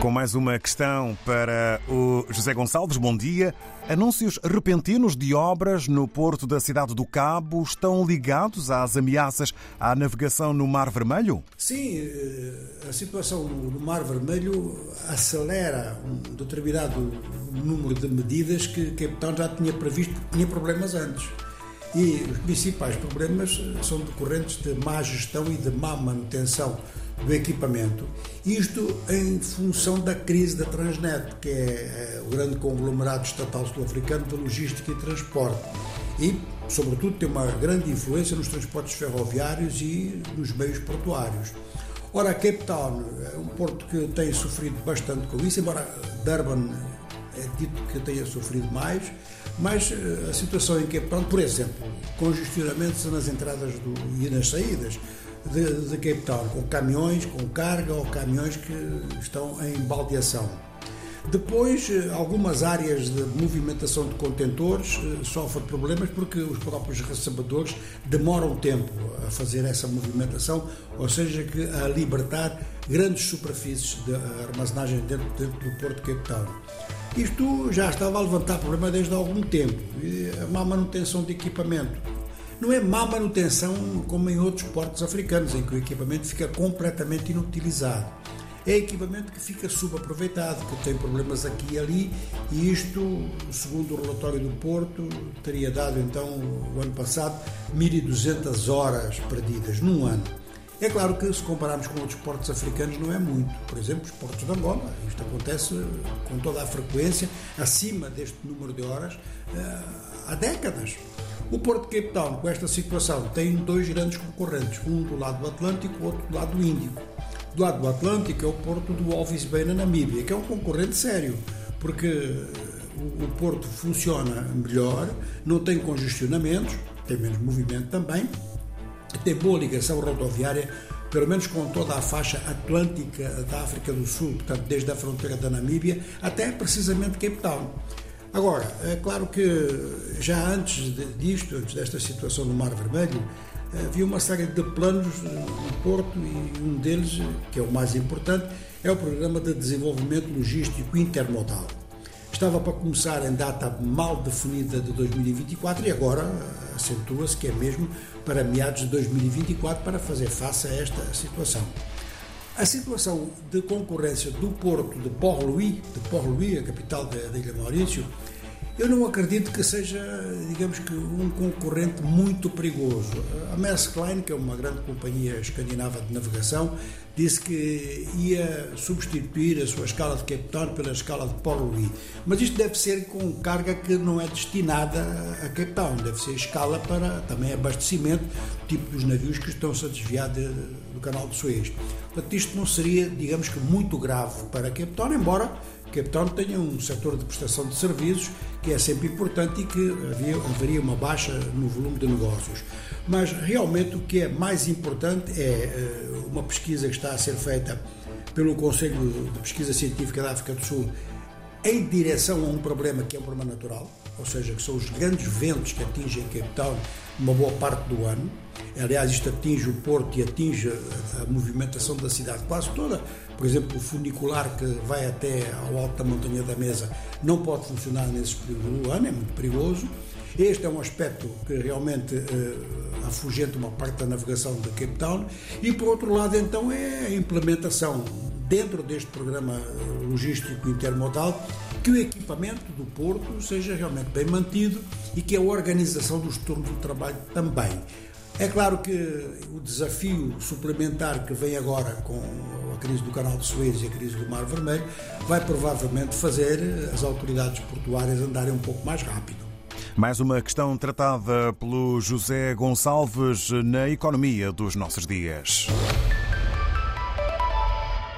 Com mais uma questão para o José Gonçalves, bom dia. Anúncios repentinos de obras no porto da cidade do Cabo estão ligados às ameaças à navegação no Mar Vermelho? Sim, eh, a situação no Mar Vermelho acelera um determinado número de medidas que Cape Town já tinha previsto, tinha problemas antes. E os principais problemas são decorrentes de má gestão e de má manutenção do equipamento. Isto em função da crise da Transnet, que é o grande conglomerado estatal sul-africano de logística e transporte. E, sobretudo, tem uma grande influência nos transportes ferroviários e nos meios portuários. Ora, Cape Town é um porto que tem sofrido bastante com isso, embora Durban é dito que tenha sofrido mais, mas a situação em Cape Town, por exemplo, congestionamentos nas entradas do, e nas saídas, de, de Cape Town, com caminhões com carga ou caminhões que estão em baldeação. Depois, eh, algumas áreas de movimentação de contentores eh, sofrem problemas porque os próprios recebedores demoram tempo a fazer essa movimentação, ou seja, que a libertar grandes superfícies de armazenagem dentro, dentro do porto de Cape Town. Isto já estava a levantar problema desde há algum tempo. E a má manutenção de equipamento não é má manutenção como em outros portos africanos, em que o equipamento fica completamente inutilizado. É equipamento que fica subaproveitado, que tem problemas aqui e ali, e isto, segundo o relatório do Porto, teria dado então, o ano passado, 1.200 horas perdidas num ano. É claro que se compararmos com outros portos africanos não é muito. Por exemplo, os portos de Angola, isto acontece com toda a frequência, acima deste número de horas, eh, há décadas. O Porto de Cape Town, com esta situação, tem dois grandes concorrentes, um do lado do Atlântico, outro do lado do Índico. Do lado do Atlântico é o porto do Walvis Bay na Namíbia, que é um concorrente sério, porque o porto funciona melhor, não tem congestionamentos, tem menos movimento também, tem boa ligação rodoviária, pelo menos com toda a faixa atlântica da África do Sul, portanto, desde a fronteira da Namíbia até precisamente Cape Town. Agora, é claro que já antes disto, antes desta situação no Mar Vermelho, havia uma série de planos no Porto e um deles, que é o mais importante, é o Programa de Desenvolvimento Logístico Intermodal. Estava para começar em data mal definida de 2024 e agora acentua-se que é mesmo para meados de 2024 para fazer face a esta situação. A situação de concorrência do porto de Port-Louis, de Port-Louis, a capital da, da Ilha Maurício, eu não acredito que seja, digamos que, um concorrente muito perigoso. A Maersk Line, que é uma grande companhia escandinava de navegação, disse que ia substituir a sua escala de Cape Town pela escala de Port Louis. Mas isto deve ser com carga que não é destinada a Cape Town, deve ser escala para também abastecimento, tipo dos navios que estão-se a desviar de, do canal de Suez. Portanto, isto não seria, digamos que, muito grave para Cape Town, embora Cape Town tenha um setor de prestação de serviços que é sempre importante e que havia, haveria uma baixa no volume de negócios. Mas realmente o que é mais importante é eh, uma pesquisa que está a ser feita pelo Conselho de Pesquisa Científica da África do Sul em direção a um problema que é um problema natural, ou seja, que são os grandes ventos que atingem Cape Town uma boa parte do ano. Aliás, isto atinge o porto e atinge a movimentação da cidade quase toda. Por exemplo, o funicular que vai até ao alto da Montanha da Mesa não pode funcionar nesses períodos do ano, é muito perigoso. Este é um aspecto que realmente uh, afugenta uma parte da navegação de Cape Town. E, por outro lado, então, é a implementação dentro deste programa logístico intermodal que o equipamento do porto seja realmente bem mantido e que a organização dos turnos do trabalho também. É claro que o desafio suplementar que vem agora com a crise do Canal de Suez e a crise do Mar Vermelho vai provavelmente fazer as autoridades portuárias andarem um pouco mais rápido. Mais uma questão tratada pelo José Gonçalves na economia dos nossos dias.